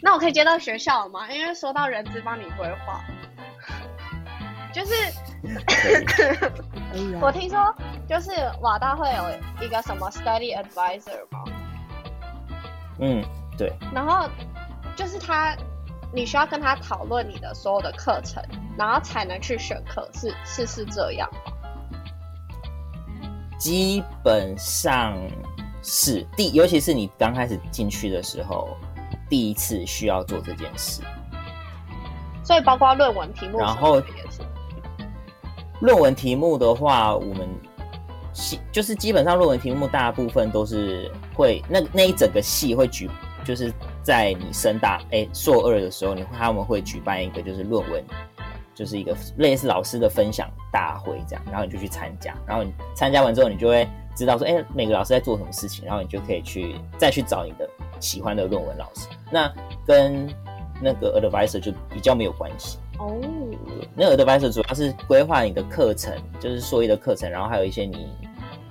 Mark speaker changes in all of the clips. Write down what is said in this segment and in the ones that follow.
Speaker 1: 那我可以接到学校了吗？因为说到人资帮你规划，就是 我听说，就是瓦大会有一个什么 study advisor 吗？
Speaker 2: 嗯，对。
Speaker 1: 然后就是他，你需要跟他讨论你的所有的课程，然后才能去选课，是是是这样吗？
Speaker 2: 基本上是第，尤其是你刚开始进去的时候。第一次需要做这件事，
Speaker 1: 所以包括论文题目，
Speaker 2: 然后论文题目的话，我们系就是基本上论文题目大部分都是会那那一整个系会举，就是在你升大哎硕二的时候，你他们会举办一个就是论文，就是一个类似老师的分享大会这样，然后你就去参加，然后你参加完之后，你就会知道说哎每个老师在做什么事情，然后你就可以去再去找你的。喜欢的论文老师，那跟那个 advisor 就比较没有关系哦。那个 advisor 主要是规划你的课程，就是硕一的课程，然后还有一些你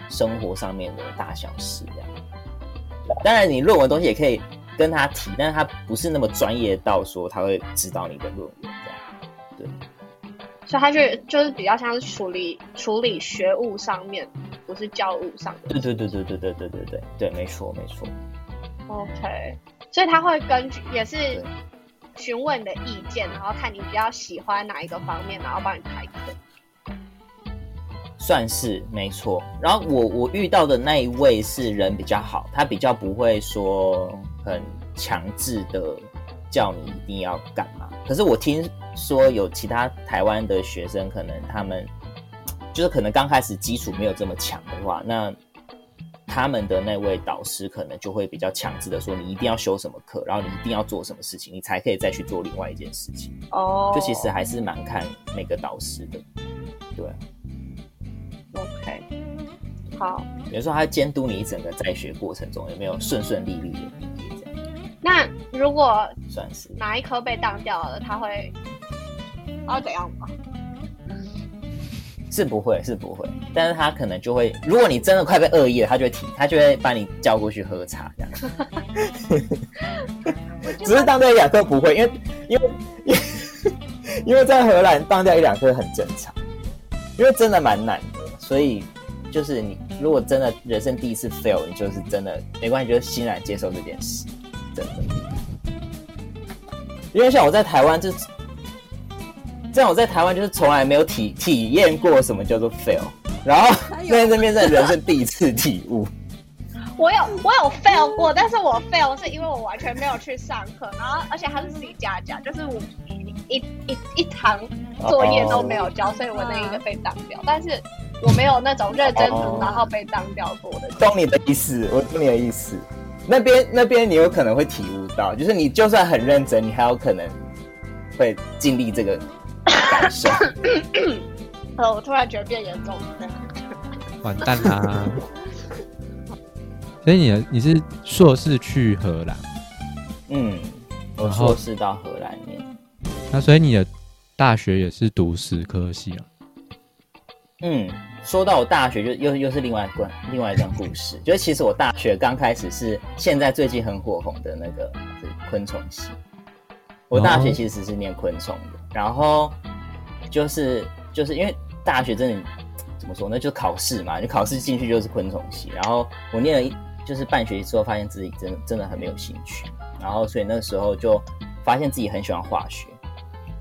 Speaker 2: 生活上面的大小事这样。当然，你论文东西也可以跟他提，但是他不是那么专业到说他会指导你的论文这样。对，
Speaker 1: 所以他就就是比较像是处理处理学务上面，不是教务上的。
Speaker 2: 对对对对对对对对对对，没错没错。
Speaker 1: OK，所以他会根据也是询问你的意见，然后看你比较喜欢哪一个方面，然后帮你开课。
Speaker 2: 算是没错。然后我我遇到的那一位是人比较好，他比较不会说很强制的叫你一定要干嘛。可是我听说有其他台湾的学生，可能他们就是可能刚开始基础没有这么强的话，那。他们的那位导师可能就会比较强制的说，你一定要修什么课，然后你一定要做什么事情，你才可以再去做另外一件事情。哦，就其实还是蛮看每个导师的。对
Speaker 1: ，OK，好。
Speaker 2: 比如说，他监督你一整个在学过程中有没有顺顺利利的毕业这样。
Speaker 1: 那如果
Speaker 2: 算是
Speaker 1: 哪一科被当掉了，他会他会怎样吗？
Speaker 2: 是不会，是不会，但是他可能就会，如果你真的快被恶意了，他就会提，他就会把你叫过去喝茶这样。只是当掉一两颗不会，因为因为 因为在荷兰当掉一两颗很正常，因为真的蛮难的，所以就是你如果真的人生第一次 fail，你就是真的没关系，就欣然接受这件事，真的。因为像我在台湾就。这样我在台湾就是从来没有体体验过什么叫做 fail，然后在这边是人生第一次体悟。
Speaker 1: 我有我有 fail 过，但是我 fail 是因为我完全没有去上课，然后而且还是自己加加，就是我一一一堂作业都没有交，所以我那一个被当掉。但是我没有那种认真读然后被当掉过的。
Speaker 2: 懂你的意思，我懂你的意思。那边那边你有可能会体悟到，就是你就算很认真，你还有可能会经历这个。感受，
Speaker 1: 呃，我突然觉得变严重了，
Speaker 3: 完蛋啦！所以你你是硕士去荷兰？
Speaker 2: 嗯，我硕士到荷兰念。
Speaker 3: 那所以你的大学也是读史科系啊？
Speaker 2: 嗯，说到我大学，就又又是另外一段另外一段故事。就是其实我大学刚开始是现在最近很火红的那个昆虫系。我大学其实是念昆虫的。然后就是就是因为大学真的怎么说呢？就考试嘛，你考试进去就是昆虫系。然后我念了一就是半学期之后，发现自己真的真的很没有兴趣。然后所以那时候就发现自己很喜欢化学。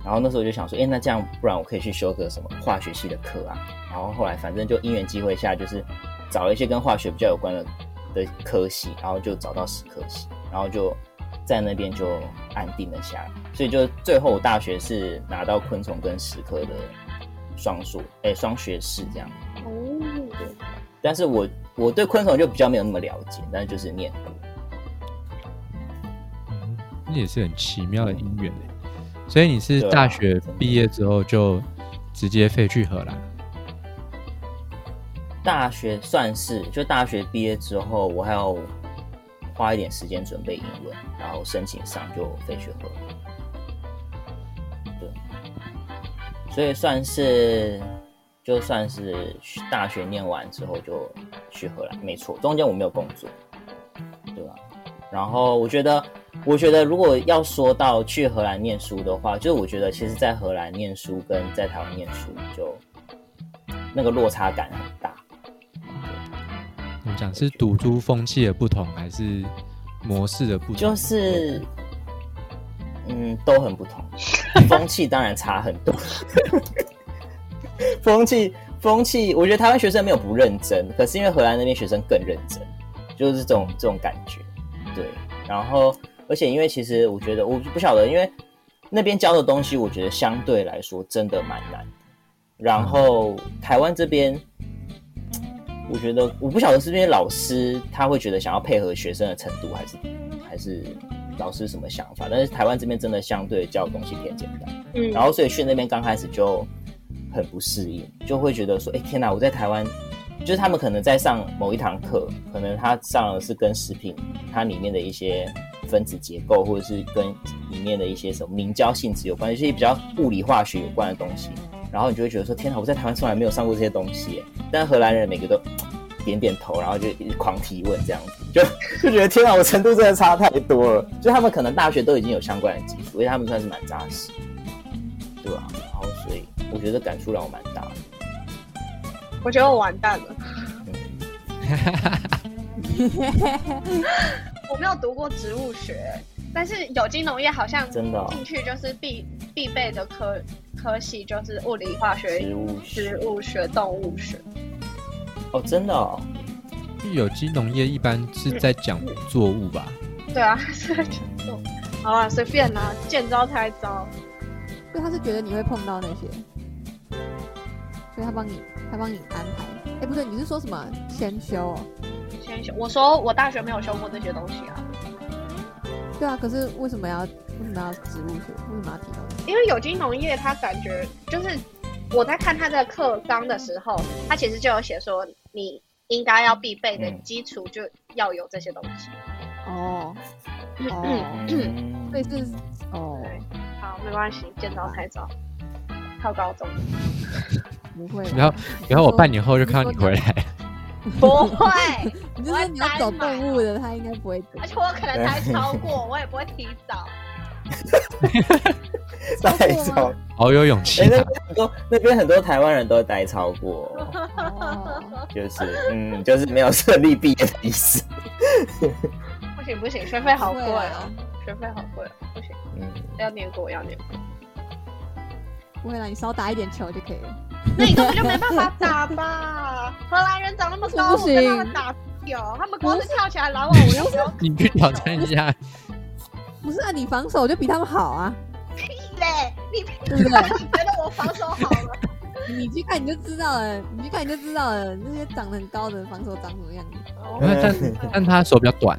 Speaker 2: 然后那时候就想说，哎，那这样不然我可以去修个什么化学系的课啊？然后后来反正就因缘机会下，就是找了一些跟化学比较有关的的科系，然后就找到史科系，然后就。在那边就安定了下来，所以就最后大学是拿到昆虫跟石科的双硕，哎，双学士这样。哦，对。但是我我对昆虫就比较没有那么了解，但是就是念
Speaker 3: 那也是很奇妙的姻缘所以你是大学毕业之后就直接飞去荷兰？
Speaker 2: 大学算是，就大学毕业之后，我还有。花一点时间准备英文，然后申请上就飞去荷兰。对，所以算是就算是大学念完之后就去荷兰，没错。中间我没有工作。对吧？然后我觉得，我觉得如果要说到去荷兰念书的话，就是我觉得其实，在荷兰念书跟在台湾念书就那个落差感大。
Speaker 3: 我们讲是赌注风气的不同，还是模式的不同？
Speaker 2: 就是，嗯，都很不同。风气当然差很多。风气，风气，我觉得台湾学生没有不认真，可是因为荷兰那边学生更认真，就是这种这种感觉。对，然后而且因为其实我觉得我不晓得，因为那边教的东西，我觉得相对来说真的蛮难。然后台湾这边。我觉得我不晓得是因为老师他会觉得想要配合学生的程度，还是还是老师什么想法？但是台湾这边真的相对教的东西偏简单，嗯，然后所以去那边刚开始就很不适应，就会觉得说，哎天哪，我在台湾，就是他们可能在上某一堂课，可能他上的是跟食品它里面的一些分子结构，或者是跟里面的一些什么凝胶性质有关，一些比较物理化学有关的东西。然后你就会觉得说：“天哪，我在台湾从来没有上过这些东西。”但荷兰人每个都点点头，然后就一直狂提问，这样子就就觉得天哪，我程度真的差太多了。就他们可能大学都已经有相关的基础，所以他们算是蛮扎实，对吧？然后所以我觉得感触让我蛮大的。
Speaker 1: 我觉得我完蛋了。我没有读过植物学。但是有机农业好像
Speaker 2: 真的
Speaker 1: 进去就是必必备的科科系，就是物理化学、植物植物学、动物学。
Speaker 2: 哦，真的哦。
Speaker 3: 有机农业一般是在讲作物吧？
Speaker 1: 对啊，是在讲作物。好啊，随便啦，见招拆招。
Speaker 4: 所以他是觉得你会碰到那些，所以他帮你，他帮你安排。哎，不对，你是说什么先修？
Speaker 1: 先修？我说我大学没有修过这些东西啊。
Speaker 4: 对啊，可是为什么要为什么要植物学？为什么要提到？
Speaker 1: 因为有机农业，它感觉就是我在看它的课纲的时候，它其实就有写说，你应该要必备的基础就要有这些东西。
Speaker 4: 哦，哦，所以是哦，
Speaker 1: 好，没关系，见招拆招，考高中
Speaker 4: 不会。
Speaker 3: 然后，然后我半年后就看到你回来。
Speaker 1: 不会，
Speaker 4: 你就是你要走动物的，他应该不会。
Speaker 1: 而且我可能待超过，我也不会提早。
Speaker 2: 待超，
Speaker 3: 好有勇气。
Speaker 2: 那边很多，那边很多台湾人都待超过。就是嗯，就是没有顺利毕业的意思。
Speaker 1: 不行不行，学费好贵哦，学费好贵，不行。嗯，要念过，要念过。
Speaker 4: 不会啦，你少打一点球就可以了。
Speaker 1: 那你根本就没办法打吧？荷兰人长那么高，我没办法打掉，他们光是跳起来拦我，我又不要。
Speaker 3: 你去挑战一下。
Speaker 4: 不是啊，你防守就比他们好啊。
Speaker 1: 屁嘞！你
Speaker 4: 对不对？
Speaker 1: 你觉得我防守好了？
Speaker 4: 你去看你就知道了，你去看你就知道了，那些长得很高的防守长什么样子。
Speaker 3: 但但他手比较短。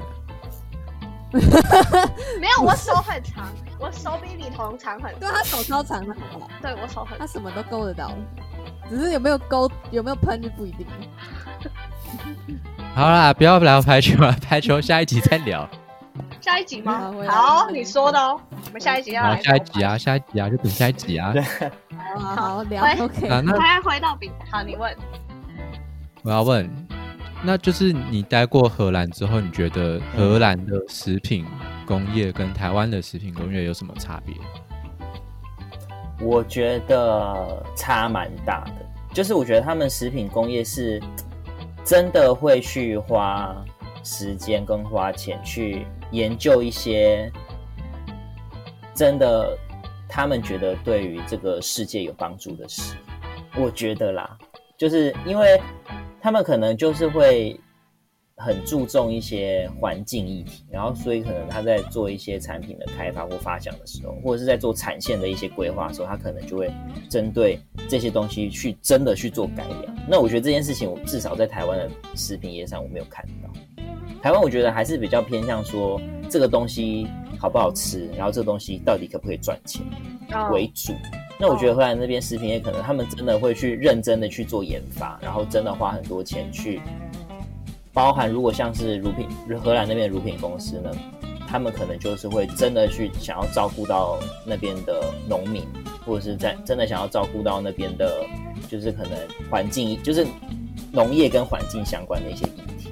Speaker 1: 没有，我手很长，我手比李彤长很多。
Speaker 4: 对，他手超长的，好不好？
Speaker 1: 对我手很，
Speaker 4: 他什么都勾得到，只是有没有勾，有没有喷就不一定。
Speaker 3: 好啦，不要聊排球了，排球下一集再聊。
Speaker 1: 下一集吗？好，你说的哦。我们下一集要来。
Speaker 3: 下一集啊，下一集啊，就等下一集啊。
Speaker 4: 好，聊。OK。
Speaker 1: 那还回到饼，好，你问。
Speaker 3: 我要问。那就是你待过荷兰之后，你觉得荷兰的食品工业跟台湾的食品工业有什么差别？
Speaker 2: 我觉得差蛮大的，就是我觉得他们食品工业是真的会去花时间跟花钱去研究一些真的他们觉得对于这个世界有帮助的事。我觉得啦，就是因为。他们可能就是会很注重一些环境议题，然后所以可能他在做一些产品的开发或发想的时候，或者是在做产线的一些规划的时候，他可能就会针对这些东西去真的去做改良。那我觉得这件事情，我至少在台湾的食品业上我没有看到。台湾我觉得还是比较偏向说这个东西好不好吃，然后这个东西到底可不可以赚钱为主。那我觉得荷兰那边食品业可能他们真的会去认真的去做研发，然后真的花很多钱去，包含如果像是乳品荷兰那边的乳品公司呢，他们可能就是会真的去想要照顾到那边的农民，或者是在真的想要照顾到那边的，就是可能环境就是农业跟环境相关的一些议题。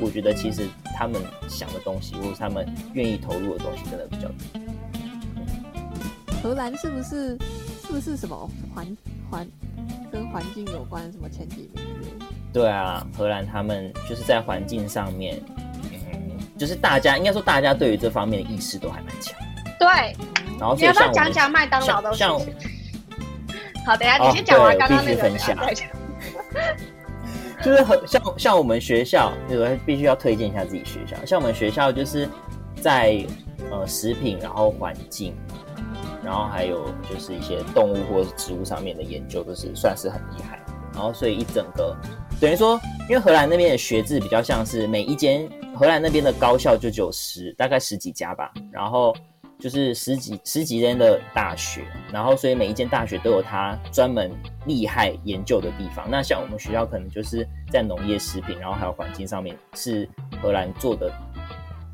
Speaker 2: 我觉得其实他们想的东西，或者他们愿意投入的东西，真的比较多。
Speaker 4: 荷兰是不是是不是什么环环跟环境有关什么前几名？
Speaker 2: 对啊，荷兰他们就是在环境上面，嗯，就是大家应该说大家对于这方面的意识都还蛮强。
Speaker 1: 对，
Speaker 2: 然后
Speaker 1: 你要不要讲讲麦当劳的事？好，等一下
Speaker 2: 哦
Speaker 1: 你先讲完刚刚那个，
Speaker 2: 分享
Speaker 1: 再讲
Speaker 2: 就是很像像我们学校，我必须要推荐一下自己学校。像我们学校就是在呃食品，然后环境，然后还有就是一些动物或者是植物上面的研究，都是算是很厉害。然后所以一整个等于说，因为荷兰那边的学制比较像是每一间荷兰那边的高校就只有十大概十几家吧，然后就是十几十几间的大学，然后所以每一间大学都有它专门厉害研究的地方。那像我们学校可能就是在农业、食品，然后还有环境上面是荷兰做的。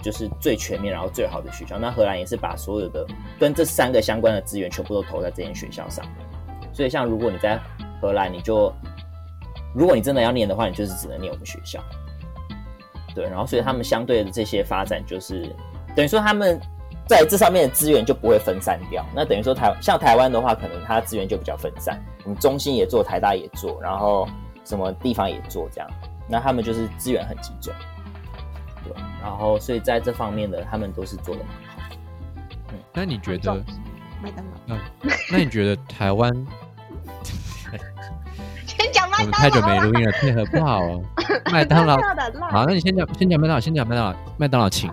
Speaker 2: 就是最全面，然后最好的学校。那荷兰也是把所有的跟这三个相关的资源全部都投在这间学校上。所以，像如果你在荷兰，你就如果你真的要念的话，你就是只能念我们学校。对，然后所以他们相对的这些发展，就是等于说他们在这上面的资源就不会分散掉。那等于说台像台湾的话，可能它资源就比较分散，我们中心也做，台大也做，然后什么地方也做这样。那他们就是资源很集中，对，然后所以在这方面的他们都是做的蛮好。
Speaker 3: 嗯那你觉得？
Speaker 4: 麦当劳。
Speaker 3: 那你觉得台湾？我们太久没。录音了，配合不好哦。麦当劳，
Speaker 1: 的辣
Speaker 3: 好，那你先讲，先讲麦当劳，先讲麦当劳，麦当劳请。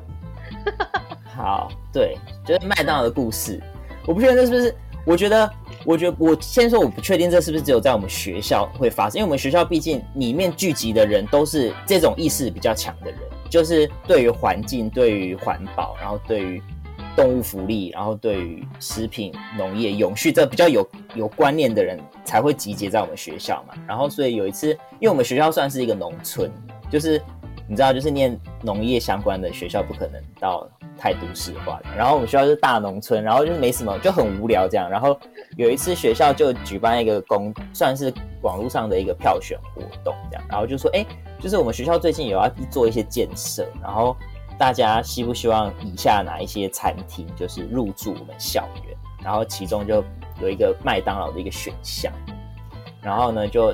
Speaker 2: 好，对，就是麦当劳的故事，我不确定这是不是，我觉得，我觉得我先说，我不确定这是不是只有在我们学校会发生，因为我们学校毕竟里面聚集的人都是这种意识比较强的人，就是对于环境、对于环保，然后对于动物福利，然后对于食品、农业、永续这比较有有观念的人才会集结在我们学校嘛。然后所以有一次，因为我们学校算是一个农村，就是你知道，就是念农业相关的学校不可能到太都市化的。然后我们学校是大农村，然后就是没什么，就很无聊这样。然后有一次学校就举办一个公，算是网络上的一个票选活动这样，然后就说，哎，就是我们学校最近有要做一些建设，然后大家希不希望以下哪一些餐厅就是入驻我们校园？然后其中就有一个麦当劳的一个选项，然后呢就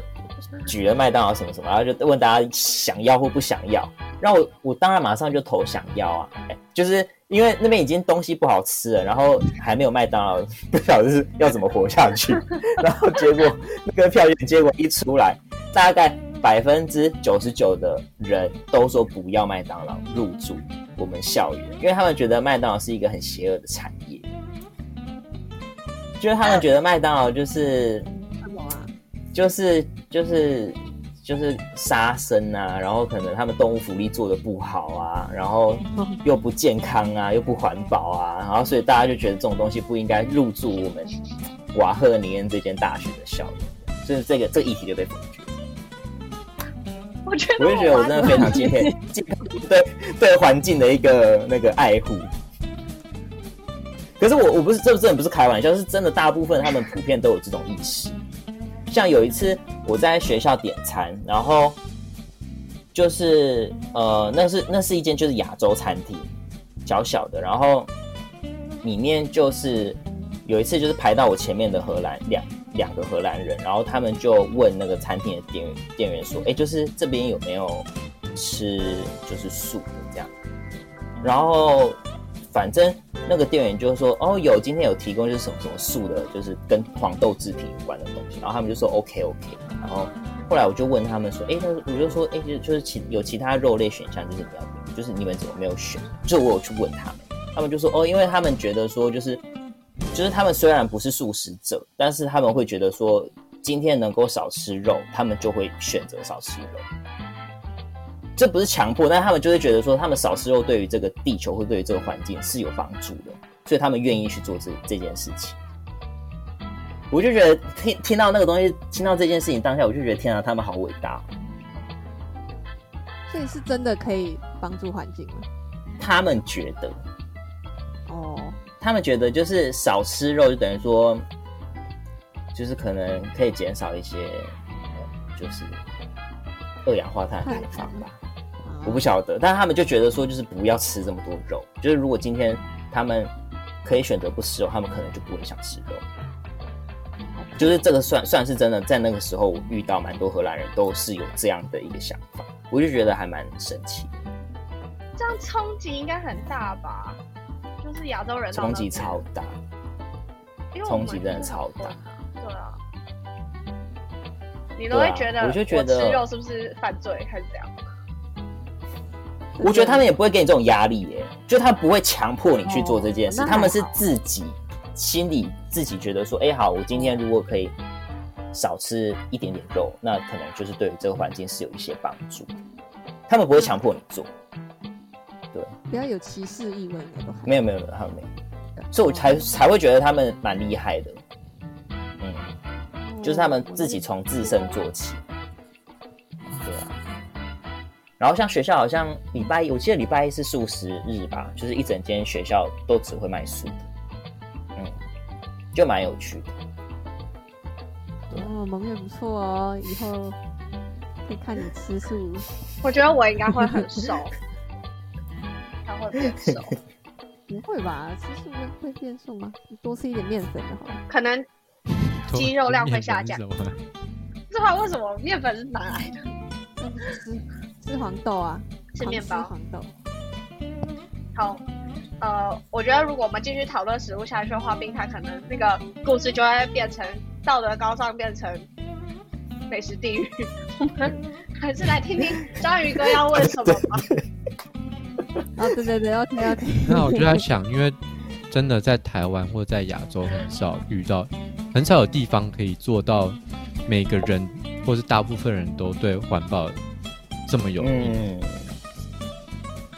Speaker 2: 举了麦当劳什么什么，然后就问大家想要或不想要。然后我我当然马上就投想要啊，就是因为那边已经东西不好吃了，然后还没有麦当劳，不晓得是要怎么活下去。然后结果那个票选结果一出来，大概 百分之九十九的人都说不要麦当劳入驻我们校园，因为他们觉得麦当劳是一个很邪恶的产业，就是他们觉得麦当劳就是？就是就是就是杀生啊，然后可能他们动物福利做的不好啊，然后又不健康啊，又不环保啊，然后所以大家就觉得这种东西不应该入驻我们瓦赫尼恩这间大学的校园，所以这个这个议题就被否决。
Speaker 1: 我觉得
Speaker 2: 我就觉得我真的非常敬佩 敬佩对对环境的一个那个爱护。可是我我不是这真的不是开玩笑，是真的，大部分他们普遍都有这种意识。像有一次我在学校点餐，然后就是呃，那是那是一间就是亚洲餐厅，小小的，然后里面就是有一次就是排到我前面的荷兰两两个荷兰人，然后他们就问那个餐厅的店员店员说，哎，就是这边有没有吃就是素的这样，然后反正那个店员就说，哦有，今天有提供就是什么什么素的，就是跟黄豆制品有关的东西，然后他们就说 OK OK，然后后来我就问他们说，哎，那我就说，哎，就就是其有其他肉类选项，就是你要就是你们怎么没有选？就我有去问他们，他们就说，哦，因为他们觉得说就是。就是他们虽然不是素食者，但是他们会觉得说，今天能够少吃肉，他们就会选择少吃肉。这不是强迫，但他们就会觉得说，他们少吃肉对于这个地球或对于这个环境是有帮助的，所以他们愿意去做这这件事情。我就觉得听听到那个东西，听到这件事情当下，我就觉得天啊，他们好伟大。
Speaker 4: 所以是真的可以帮助环境吗？
Speaker 2: 他们觉得，
Speaker 4: 哦，
Speaker 2: 他们觉得就是少吃肉，就等于说，就是可能可以减少一些，呃就是二氧化碳排放吧。我不晓得，但是他们就觉得说，就是不要吃这么多肉，就是如果今天他们可以选择不吃肉，他们可能就不会想吃肉。就是这个算算是真的，在那个时候我遇到蛮多荷兰人都是有这样的一个想法，我就觉得还蛮神奇，
Speaker 1: 这样冲击应该很大吧？就是亚洲人
Speaker 2: 冲击超大。冲击真的超大
Speaker 1: 对啊，你都会觉得
Speaker 2: 啊我就觉得
Speaker 1: 吃肉是不是犯罪还是怎样？
Speaker 2: 我觉得他们也不会给你这种压力耶，就他不会强迫你去做这件事，他们是自己心里自己觉得说，哎、好，我今天如果可以少吃一点点肉，那可能就是对于这个环境是有一些帮助。他们不会强迫你做，对，
Speaker 4: 不要有歧视意味，
Speaker 2: 没有没有没有，他们没有，所以我才才会觉得他们蛮厉害的，嗯，就是他们自己从自身做起，对啊。然后像学校好像礼拜一，我记得礼拜一是素食日吧，就是一整间学校都只会卖素的，嗯，就蛮有趣的。
Speaker 4: 哦，蒙月不错哦，以后可以看你吃素。
Speaker 1: 我觉得我应该会很瘦，他会变瘦，
Speaker 4: 不会吧？吃素会会变瘦吗？你多吃一点面粉就好了。
Speaker 1: 可能肌肉量会下降这话为什么面粉是哪来的？
Speaker 4: 吃吃黄豆啊，
Speaker 1: 吃面包
Speaker 4: 吃黄豆。
Speaker 1: 好，呃，我觉得如果我们继续讨论食物下去的话，冰台可能那个故事就会变成道德高尚变成美食地狱。我 们还是来听听章鱼哥要问什么吧。
Speaker 4: 哦，对对对，OK OK。
Speaker 3: 那我就在想，因为真的在台湾或在亚洲很少遇到，很少有地方可以做到每个人或是大部分人都对环保这么有意，
Speaker 2: 嗯，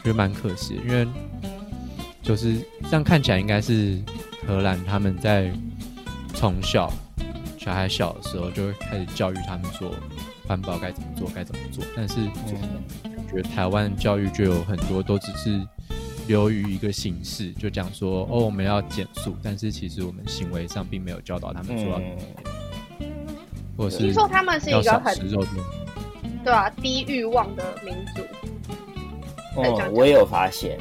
Speaker 3: 觉得蛮可惜。因为就是这样看起来，应该是荷兰他们在从小小孩小的时候就会开始教育他们说环保该怎么做，该怎么做。但是觉得台湾教育就有很多都只是流于一个形式，就讲说哦我们要减速，但是其实我们行为上并没有教导他们说要，
Speaker 2: 嗯，
Speaker 3: 或者是
Speaker 1: 听说他们是一个很。对啊低欲望的民族，
Speaker 2: 哦，我也有发现，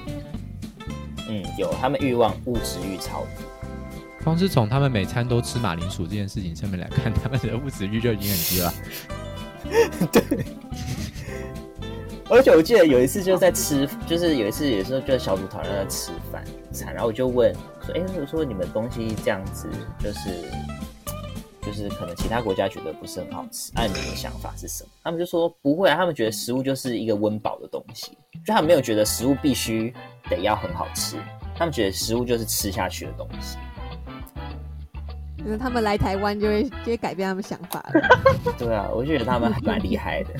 Speaker 2: 嗯，有他们欲望物质欲超低。
Speaker 3: 光是从他们每餐都吃马铃薯这件事情上面来看，他们的物质欲就已经很低了。
Speaker 2: 而且我记得有一次就是在吃，就是有一次有时候就是小组讨论在吃饭餐，然后我就问说，哎、我说你们东西这样子，就是就是可能其他国家觉得不是很好吃，按、你们的想法是什么？他们就说不会啊，他们觉得食物就是一个温饱的东西，就他们没有觉得食物必须得要很好吃，他们觉得食物就是吃下去的东西。
Speaker 4: 就是他们来台湾就会就会改变他们想法了。
Speaker 2: 对啊，我就觉得他们还蛮厉害的。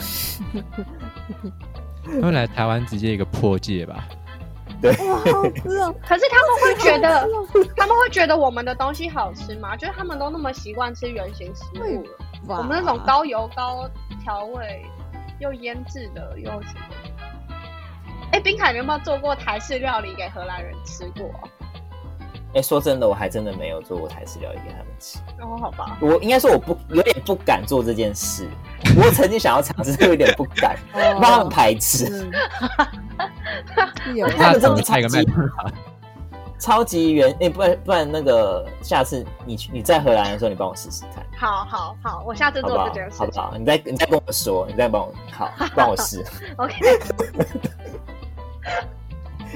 Speaker 3: 他们来台湾直接一个破戒吧，
Speaker 4: 哇，好好吃哦！
Speaker 1: 可是他们会觉得他们会觉得我们的东西好吃吗？就是他们都那么习惯吃原形食物了，我们那种高油高调味又腌制的又什么？哎，冰凯，你有没有做过台式料理给荷兰人吃过啊？
Speaker 2: 哎、说真的，我还真的没有做过台式料理给他们吃。
Speaker 1: 哦，好吧，
Speaker 2: 我应该说我不有点不敢做这件事。我曾经想要尝试，但有点不敢，他们排斥。他们这么
Speaker 3: 那怎么开个麦
Speaker 2: 超级
Speaker 3: 当劳？
Speaker 2: 超级原哎、不然不然那个下次你去你在荷兰的时候，你帮我试试看，
Speaker 1: 好好好，我下次做这件？事。
Speaker 2: 好不好？你再你再跟我说，你再帮我好帮我试，
Speaker 1: OK，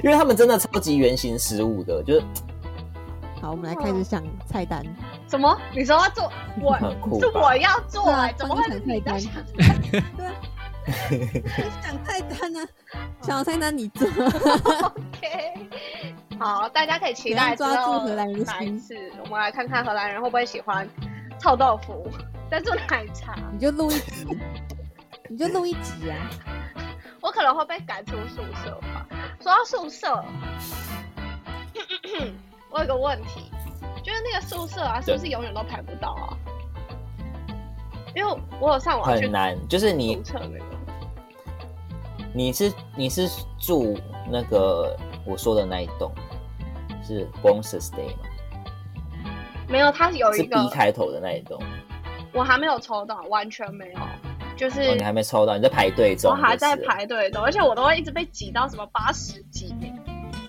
Speaker 2: 因为他们真的超级原形食物的，就是
Speaker 4: 好，我们来开始想菜单。
Speaker 1: 什么？你说要做我 是我要做怎么会是你在想？
Speaker 4: 想菜单呢？想菜单你做。
Speaker 1: OK，好，大家可以期待
Speaker 4: 抓住荷兰人的心
Speaker 1: 次，我们来看看荷兰人会不会喜欢臭豆腐、珍珠奶茶。
Speaker 4: 你就录一集，你就录一集啊！
Speaker 1: 我可能会被赶出宿舍吧。说到宿舍，我有个问题，就是那个宿舍啊，是不是永远都排不到啊？因为我有上网去
Speaker 2: 很难。就是你你是你是住那个我说的那一栋是 Bonus Stay 吗？
Speaker 1: 没有，它有一个
Speaker 2: B 开头的那一栋。
Speaker 1: 我还没有抽到，完全没有。就是
Speaker 2: 哦，你还没抽到，你在排队中，
Speaker 1: 我还在排队中，而且我都会一直被挤到什么八十几名，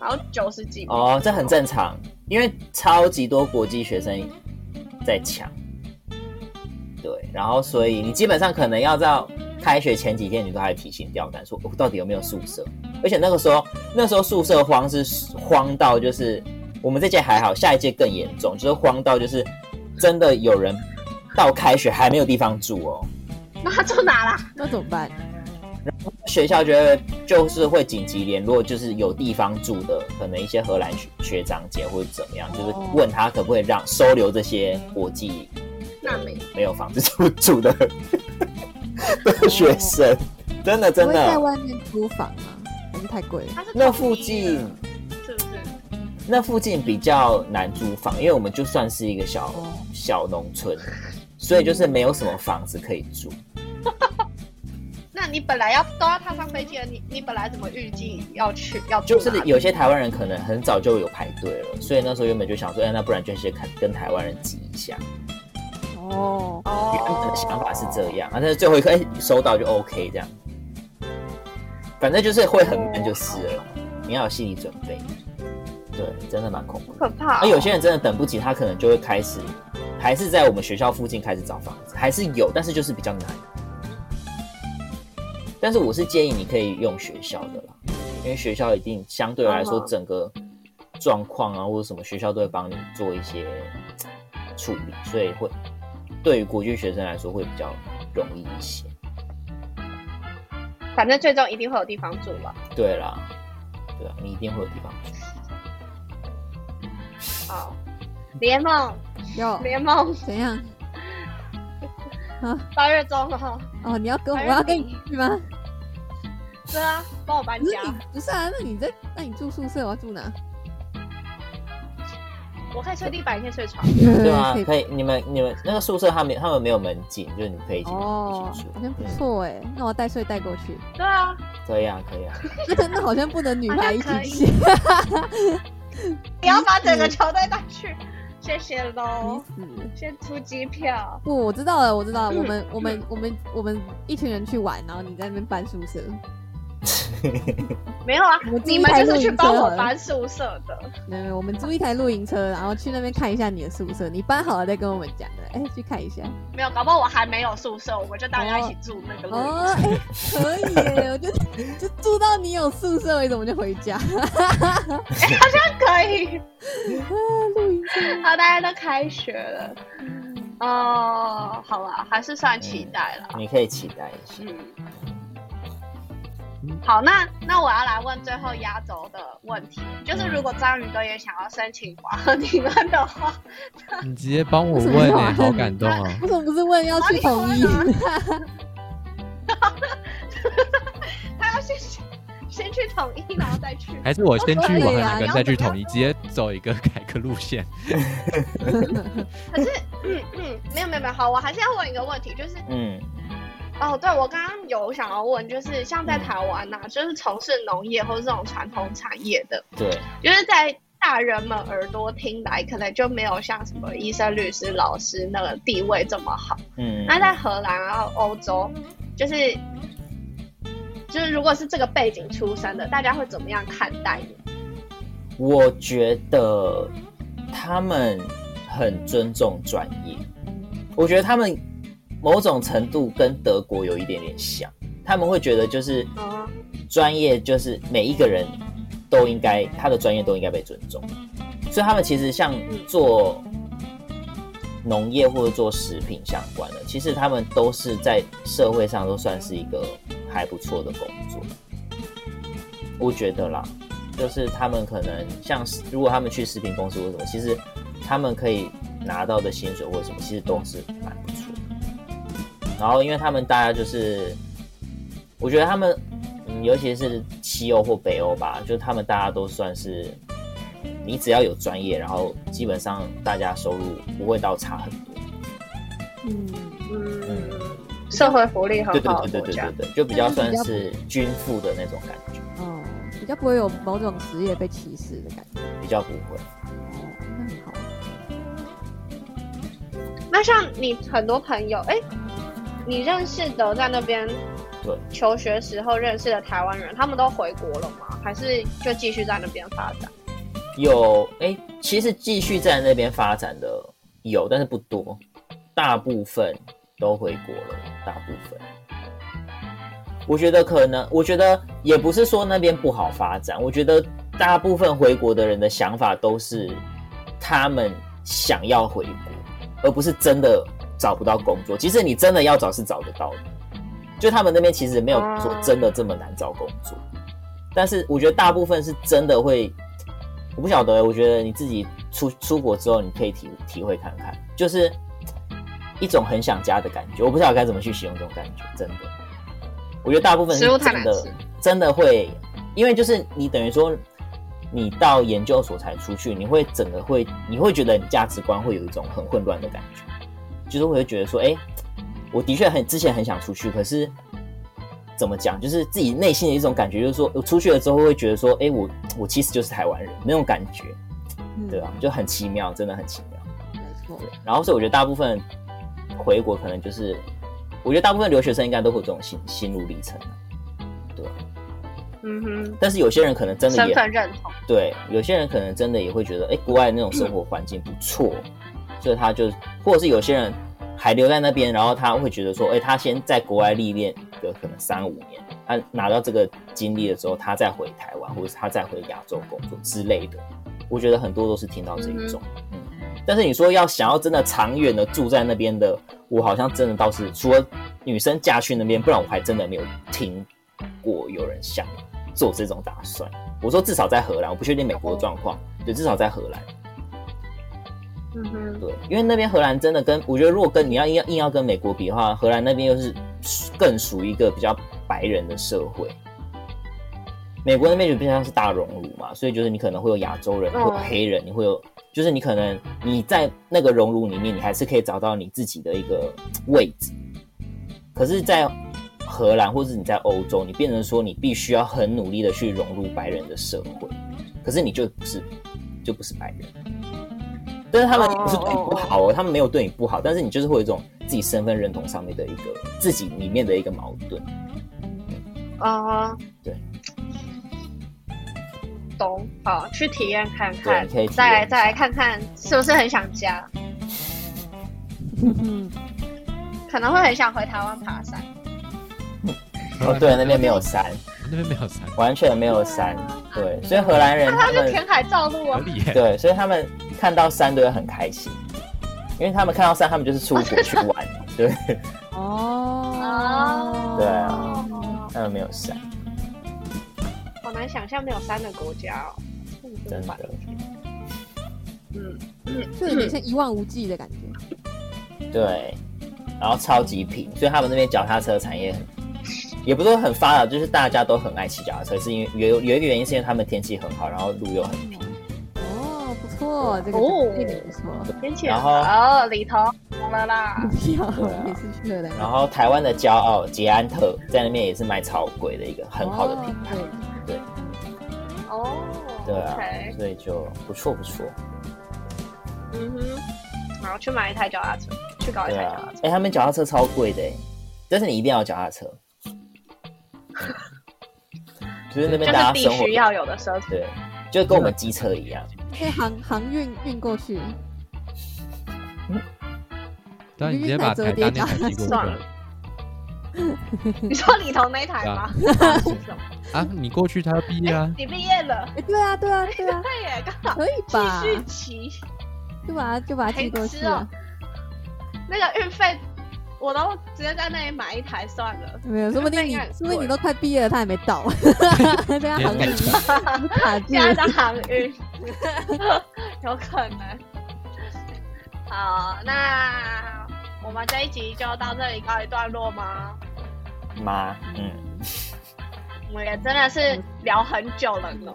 Speaker 1: 然后九十几。
Speaker 2: 哦，这很正常，因为超级多国际学生在抢，对，然后所以你基本上可能要到开学前几天，你都还提心吊胆，说我、到底有没有宿舍？而且那个时候，那时候宿舍荒是荒到就是我们这届还好，下一届更严重，就是荒到就是真的有人到开学还没有地方住哦。
Speaker 1: 那他住哪啦？
Speaker 4: 那怎么办？
Speaker 2: 学校觉得就是会紧急联络，就是有地方住的，可能一些荷兰学学长姐或者怎么样，就是问他可不可以让收留这些国际
Speaker 1: 那没。
Speaker 2: 没有房子住住的 的学生，真的真
Speaker 4: 的会在。外面租房吗？还是太贵了？
Speaker 2: 那附近
Speaker 1: 是不是？
Speaker 2: 那附近比较难租房，因为我们就算是一个小
Speaker 4: 哦
Speaker 2: 小农村，所以就是没有什么房子可以住。
Speaker 1: 那你本来要都要踏上飞机了，你你本来怎么预计要去要住
Speaker 2: 就是有些台湾人可能很早就有排队了，所以那时候原本就想说，哎，那不然就先看跟台湾人挤一下。
Speaker 4: 哦，
Speaker 2: 原本的
Speaker 1: 哦，
Speaker 2: 想法是这样，啊，但是最后一刻哎收到就 OK 这样，反正就是会很闷就是了，你要有心理准备。对，真的蛮恐怖。
Speaker 1: 可怕、哦。
Speaker 2: 而有些人真的等不及，他可能就会开始，还是在我们学校附近开始找房子，还是有，但是就是比较难。但是我是建议你可以用学校的啦，因为学校一定相对来说整个状况啊或者什么学校都会帮你做一些处理，所以会对于国际学生来说会比较容易一些。
Speaker 1: 反正最终一定会有地方住吧。
Speaker 2: 对啦，对啊，你一定会有地方住。
Speaker 1: 好，联盟
Speaker 4: 有
Speaker 1: 联盟
Speaker 4: 怎样？啊
Speaker 1: 八月中了，
Speaker 4: 哦，你要跟我要跟
Speaker 1: 你
Speaker 4: 你去吗？
Speaker 1: 对啊，帮我搬家。
Speaker 4: 不是你不是啊？那你在那你住宿舍，我要住哪？
Speaker 1: 我可以睡地板，也可以睡床。
Speaker 2: 对啊
Speaker 4: 可以，
Speaker 2: 可以，你们你们那个宿舍他们他们没有门禁，就是你可以一起、
Speaker 4: 哦
Speaker 2: 一起，住。
Speaker 4: 好像不
Speaker 2: 嗯
Speaker 4: 错哎，那我带睡带过去。
Speaker 1: 对啊，
Speaker 2: 可以啊，可以啊。
Speaker 4: 那 那好像不能女孩一起去，
Speaker 1: 你要把整个球队带去，谢谢
Speaker 4: 你
Speaker 1: 喽。先出机票，
Speaker 4: 不，我知道了，我知道了，
Speaker 1: 嗯
Speaker 4: 我们 我们我们我们一群人去玩，然后你在那边搬宿舍。
Speaker 1: 没有啊
Speaker 4: 我们，
Speaker 1: 你们就是去帮我搬宿舍的。
Speaker 4: 没有没有，我们租一台露营车，然后去那边看一下你的宿舍，你搬好了再跟我们讲的。哎，去看一下。
Speaker 1: 没有，搞不好我还没有宿舍，我们就大家一起住那个露营
Speaker 4: 哦，哎，可以耶！我就就住到你有宿舍为止，我们就回家。
Speaker 1: 哎，好像可以。
Speaker 4: 啊，露营车。
Speaker 1: 好，大家都开学了。哦，好啦，还是算期待了。
Speaker 2: 你可以期待一下。
Speaker 1: 嗯，好，那那我要来问最后压轴的问题，就是如果章鱼哥也想要申请华和你们的话，
Speaker 3: 你直接帮我问哎、
Speaker 4: 要啊
Speaker 3: 好感动啊、
Speaker 4: 为什么不是问要去统一？
Speaker 1: 他要先去先去统一，然后再去。
Speaker 3: 还是我先去
Speaker 4: 可以啊
Speaker 3: 玩两个再去统一，直接走一个改革路线。
Speaker 1: 可是，嗯嗯，没有没有没有，好，我还是要问一个问题，就是
Speaker 2: 嗯，
Speaker 1: 哦，对我刚刚有想要问，就是像在台湾呐、就是从事农业或者这种传统产业的，
Speaker 2: 对，
Speaker 1: 就是在大人们耳朵听来，可能就没有像什么医生、律师、老师那个地位这么好。
Speaker 2: 嗯，
Speaker 1: 那在荷兰然后欧洲，就是就是如果是这个背景出身的，大家会怎么样看待你？
Speaker 2: 我觉得他们很尊重专业，我觉得他们某种程度跟德国有一点点像，他们会觉得就是专业就是每一个人都应该他的专业都应该被尊重，所以他们其实像做农业或者做食品相关的，其实他们都是在社会上都算是一个还不错的工作，我觉得啦。就是他们可能像如果他们去食品公司或什么，其实他们可以拿到的薪水或者什么，其实都是蛮。然后因为他们大家就是，我觉得他们，嗯，尤其是西欧或北欧吧，就是他们大家都算是，你只要有专业，然后基本上大家收入不会到差很多。
Speaker 4: 嗯，
Speaker 1: 嗯，社会福利很好的国家
Speaker 2: 对对对对。对，就比较算是均富的那种感觉，
Speaker 4: 哦，比较不会有某种职业被歧视的感觉。
Speaker 2: 比较不会。
Speaker 4: 哦，那很好。
Speaker 1: 那像你很多朋友，哎、你认识的在那边
Speaker 2: 对
Speaker 1: 求学时候认识的台湾人，他们都回国了吗？还是就继续在那边发展？
Speaker 2: 有哎、其实继续在那边发展的有，但是不多，大部分都回国了，大部分。我觉得可能，我觉得也不是说那边不好发展，我觉得大部分回国的人的想法都是他们想要回国，而不是真的找不到工作。其实你真的要找是找得到的，就他们那边其实没有说真的这么难找工作，但是我觉得大部分是真的会，我不晓得，我觉得你自己出出国之后，你可以体体会看看，就是一种很想家的感觉。我不知道该怎么去形容这种感觉，真的。我觉得大部分是真的，真的会，因为就是你等于说，你到研究所才出去，你会整个会，你会觉得你价值观会有一种很混乱的感觉，就是会觉得说，哎、我的确很之前很想出去，可是怎么讲，就是自己内心的一种感觉，就是说我出去了之后会觉得说，哎、我我其实就是台湾人那种感觉，
Speaker 4: 嗯
Speaker 2: 对啊，就很奇妙，真的很奇妙。
Speaker 4: 没错
Speaker 2: 对，然后所以我觉得大部分回国可能就是，我觉得大部分留学生应该都会有这种心心路历程啊，对啊。
Speaker 1: 嗯哼，
Speaker 2: 但是有些人可能真的
Speaker 1: 身
Speaker 2: 也
Speaker 1: 份认同。
Speaker 2: 对，有些人可能真的也会觉得，哎，国外那种生活环境不错，所以他就，或者是有些人还留在那边，然后他会觉得说，哎，他先在国外历练个可能三五年，他拿到这个经历的时候，他再回台湾，或者是他再回亚洲工作之类的。我觉得很多都是听到这一种，嗯。但是你说要想要真的长远的住在那边的，我好像真的倒是除了女生嫁去那边，不然我还真的没有听过有人想做这种打算。我说至少在荷兰，我不确定美国的状况，对，至少在荷兰，
Speaker 1: 嗯哼，
Speaker 2: 对，因为那边荷兰真的跟我觉得，如果跟你要硬要硬要跟美国比的话，荷兰那边又是更属于一个比较白人的社会。美国那边就比较像是大熔炉嘛，所以就是你可能会有亚洲人，会有
Speaker 1: 嗯
Speaker 2: 黑人，你会有，就是你可能你在那个熔炉里面，你还是可以找到你自己的一个位置。可是，在荷兰或者你在欧洲，你变成说你必须要很努力的去融入白人的社会，可是你就不是就不是白人。但是他们也不是对你不好哦，他们没有对你不好，但是你就是会有一种自己身份认同上面的一个自己里面的一个矛盾。
Speaker 1: 啊、
Speaker 2: 对，
Speaker 1: 懂。好，去体验看，看，
Speaker 2: 可以
Speaker 1: 再来再来看看是不是很想家，
Speaker 4: 嗯
Speaker 1: 可能会很想回台湾爬山。
Speaker 2: 哦，对，那边没有山，
Speaker 3: 那边没有山，
Speaker 2: 完全没有山，对，所以荷兰人他们
Speaker 1: 那就填海造陆啊！
Speaker 2: 对，所以他们看到山都会很开心，因为他们看到山，他们就是出国去玩，对，
Speaker 4: 哦，
Speaker 2: 对啊他们没有山，
Speaker 1: 好难想象没有山的国家哦，
Speaker 2: 真的。
Speaker 1: 无法理解。嗯，
Speaker 4: 就有点像一望无际的感觉。
Speaker 2: 对，然后超级平，所以他们那边脚踏车产业很，也不是说很发达，就是大家都很爱骑脚踏车，是因为有有一个原因是因为他们天气很好，然后路又很平，
Speaker 4: 错，这个
Speaker 1: 哦
Speaker 4: 这点不错。
Speaker 1: 天气
Speaker 2: 然后
Speaker 1: 哦，里头懂了啦。
Speaker 4: 不要
Speaker 2: 对啊，
Speaker 4: 每次去荷兰，
Speaker 2: 然后台湾的骄傲捷安特在那边也是卖超贵的一个很好的品牌，
Speaker 4: 哦
Speaker 2: 对
Speaker 1: 哦，
Speaker 2: 对啊所以就不错不错，
Speaker 1: 嗯哼，然后去买一台脚踏车，去搞一台脚踏车，。
Speaker 2: 哎、他们脚踏车超贵的哎，但是你一定要有脚踏车，就是那边大家生活
Speaker 1: 须要有的奢侈。
Speaker 2: 对，就跟我们机车一样，
Speaker 4: 可以航航运运过去，
Speaker 3: 对啊，你直接把台大那台寄过去
Speaker 1: 算了 你说里头那一台吗？
Speaker 3: 啊，你过去他要毕业啊，
Speaker 1: 你毕业了？
Speaker 4: 哎，对啊，对啊，对啊，
Speaker 1: 对耶，刚好
Speaker 4: 可以吧
Speaker 1: 继？续骑。
Speaker 4: 就把它就把它寄过去。
Speaker 1: 那个运费，我都直接在那里买一台算了。
Speaker 4: 没有，说不定你说不定你都快毕业了，他还没到，对啊，航运卡住。
Speaker 1: 现在在航运，有可能。好，那我们这一集就到这里告一段落吗？
Speaker 2: 妈，嗯，
Speaker 1: 我们也真的是聊很久了呢，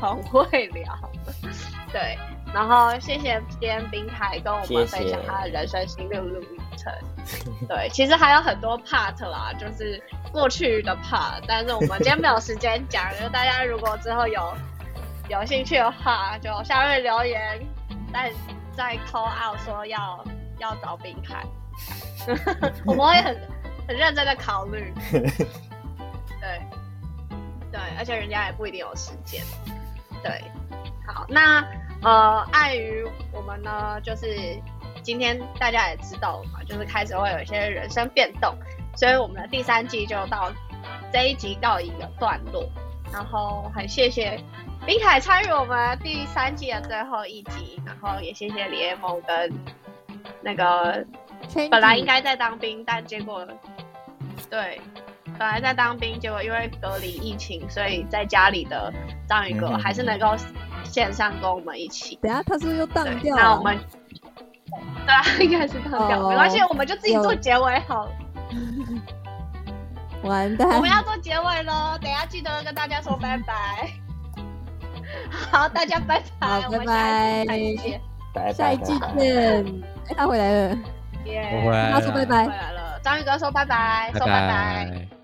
Speaker 1: 很会聊。对，然后谢谢今天冰凯跟我们分享他的人生心路历程。对，其实还有很多 part 啦，就是过去的 part，但是我们今天没有时间讲，就大家如果之后有有兴趣的话，就下面留言，再再 call out 说要要找冰凯。我们会很很认真的考虑。对对，而且人家也不一定有时间。对，好，那呃，碍于我们呢，就是今天大家也知道了嘛，就是开始会有一些人生变动，所以我们的第三季就到这一集告一个段落。然后很谢谢冰凯参与我们第三季的最后一集，然后也谢谢李彦梦跟那个本来应该在当兵，但结果对本来在当兵，结果因为隔离疫情，所以在家里的章鱼哥还是能够线上跟我们一起。
Speaker 4: 等下他是不是又当
Speaker 1: 对，
Speaker 4: 掉？
Speaker 1: 那我们对啊，应该是当掉，
Speaker 4: 哦
Speaker 1: 没关系，我们就自己做结尾好了。
Speaker 4: 完蛋
Speaker 1: 我们要做结尾喽，等一下记得跟大家说拜拜。好，大家拜拜，我们
Speaker 4: 拜拜
Speaker 1: 下一次再见。
Speaker 2: 拜拜
Speaker 4: 下一季
Speaker 2: 拜拜
Speaker 4: 见。哎，他回来了。
Speaker 1: 耶
Speaker 3: 我回来了
Speaker 4: 他说拜拜
Speaker 1: 回。来了，章鱼哥说拜拜，
Speaker 3: 拜
Speaker 1: 说拜拜。
Speaker 3: 拜。